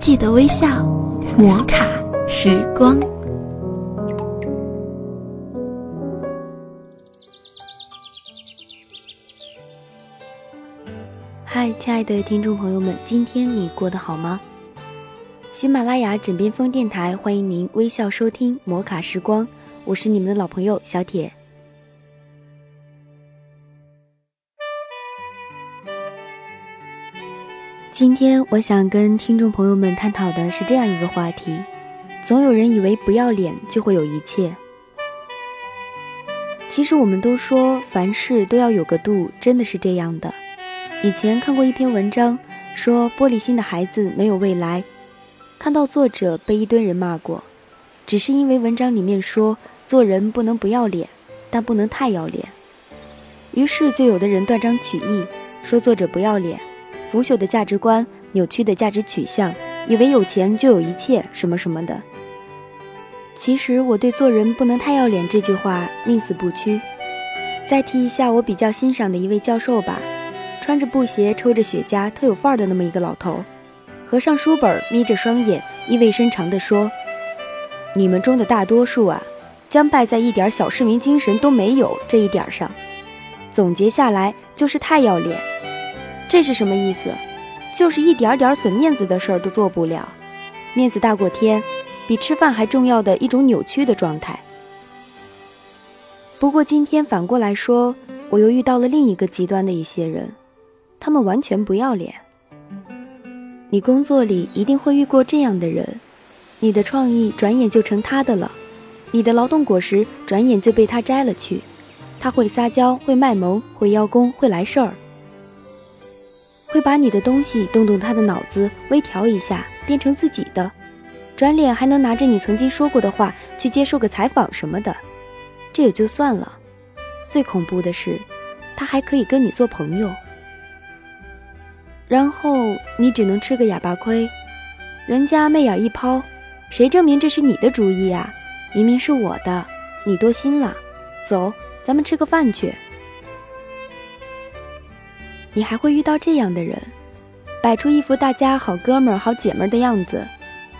记得微笑，摩卡时光。嗨，亲爱的听众朋友们，今天你过得好吗？喜马拉雅枕边风电台欢迎您微笑收听摩卡时光，我是你们的老朋友小铁。今天我想跟听众朋友们探讨的是这样一个话题：总有人以为不要脸就会有一切。其实我们都说凡事都要有个度，真的是这样的。以前看过一篇文章，说玻璃心的孩子没有未来。看到作者被一堆人骂过，只是因为文章里面说做人不能不要脸，但不能太要脸。于是就有的人断章取义，说作者不要脸。腐朽的价值观，扭曲的价值取向，以为有钱就有一切，什么什么的。其实我对“做人不能太要脸”这句话宁死不屈。再提一下我比较欣赏的一位教授吧，穿着布鞋，抽着雪茄，特有范儿的那么一个老头，合上书本，眯着双眼，意味深长地说：“你们中的大多数啊，将败在一点小市民精神都没有这一点上。总结下来就是太要脸。”这是什么意思？就是一点点损面子的事儿都做不了，面子大过天，比吃饭还重要的一种扭曲的状态。不过今天反过来说，我又遇到了另一个极端的一些人，他们完全不要脸。你工作里一定会遇过这样的人，你的创意转眼就成他的了，你的劳动果实转眼就被他摘了去。他会撒娇，会卖萌，会邀功，会来事儿。会把你的东西动动他的脑子，微调一下，变成自己的，转脸还能拿着你曾经说过的话去接受个采访什么的，这也就算了。最恐怖的是，他还可以跟你做朋友，然后你只能吃个哑巴亏。人家媚眼一抛，谁证明这是你的主意啊？明明是我的，你多心了。走，咱们吃个饭去。你还会遇到这样的人，摆出一副大家好哥们儿、好姐们儿的样子，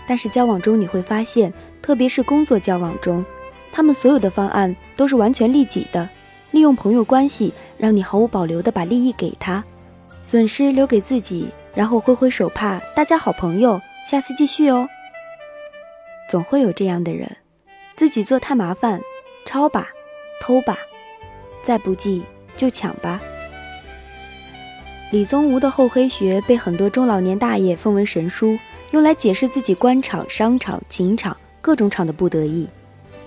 但是交往中你会发现，特别是工作交往中，他们所有的方案都是完全利己的，利用朋友关系让你毫无保留的把利益给他，损失留给自己，然后挥挥手帕，大家好朋友，下次继续哦。总会有这样的人，自己做太麻烦，抄吧，偷吧，再不济就抢吧。李宗吾的厚黑学被很多中老年大爷奉为神书，用来解释自己官场、商场、情场各种场的不得意，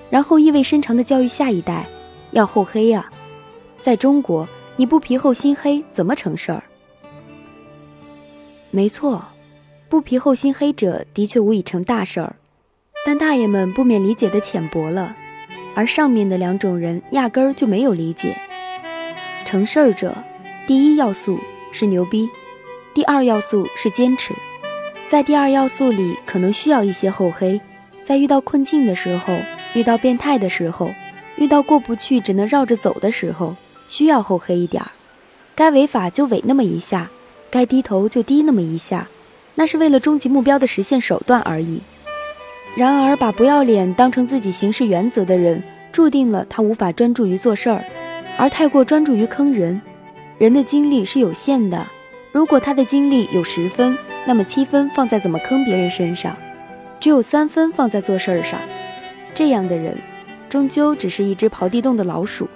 然后意味深长地教育下一代：要厚黑呀！在中国，你不皮厚心黑怎么成事儿？没错，不皮厚心黑者的确无以成大事儿，但大爷们不免理解的浅薄了，而上面的两种人压根儿就没有理解。成事儿者，第一要素。是牛逼，第二要素是坚持，在第二要素里可能需要一些厚黑，在遇到困境的时候，遇到变态的时候，遇到过不去只能绕着走的时候，需要厚黑一点儿，该违法就违那么一下，该低头就低那么一下，那是为了终极目标的实现手段而已。然而，把不要脸当成自己行事原则的人，注定了他无法专注于做事儿，而太过专注于坑人。人的精力是有限的，如果他的精力有十分，那么七分放在怎么坑别人身上，只有三分放在做事儿上。这样的人，终究只是一只刨地洞的老鼠，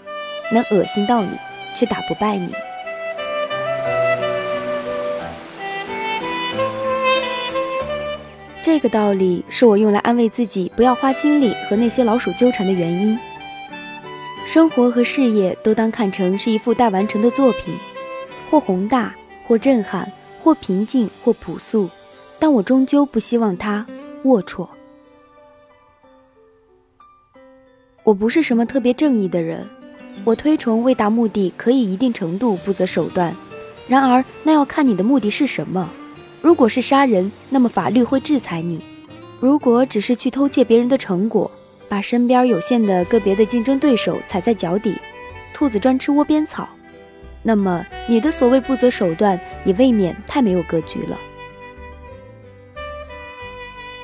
能恶心到你，却打不败你。这个道理是我用来安慰自己不要花精力和那些老鼠纠缠的原因。生活和事业都当看成是一幅待完成的作品，或宏大，或震撼，或平静，或朴素，但我终究不希望它龌龊。我不是什么特别正义的人，我推崇为达目的可以一定程度不择手段，然而那要看你的目的是什么。如果是杀人，那么法律会制裁你；如果只是去偷窃别人的成果，把身边有限的个别的竞争对手踩在脚底，兔子专吃窝边草，那么你的所谓不择手段也未免太没有格局了。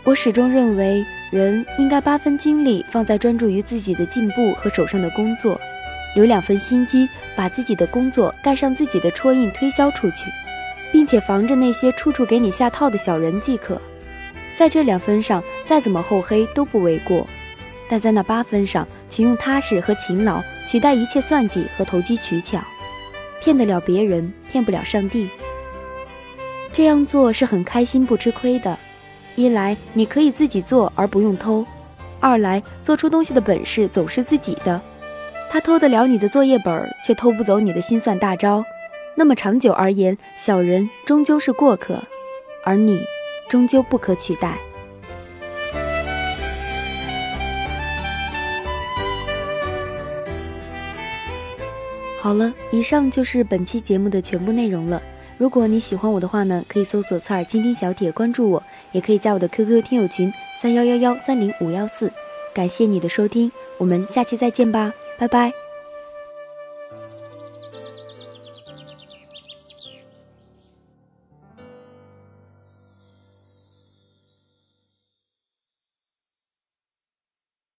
我始终认为，人应该八分精力放在专注于自己的进步和手上的工作，留两分心机把自己的工作盖上自己的戳印推销出去，并且防着那些处处给你下套的小人即可。在这两分上，再怎么厚黑都不为过。但在那八分上，请用踏实和勤劳取代一切算计和投机取巧，骗得了别人，骗不了上帝。这样做是很开心不吃亏的。一来你可以自己做而不用偷，二来做出东西的本事总是自己的。他偷得了你的作业本，却偷不走你的心算大招。那么长久而言，小人终究是过客，而你终究不可取代。好了，以上就是本期节目的全部内容了。如果你喜欢我的话呢，可以搜索“侧耳倾听小铁”关注我，也可以加我的 QQ 听友群三幺幺幺三零五幺四。感谢你的收听，我们下期再见吧，拜拜。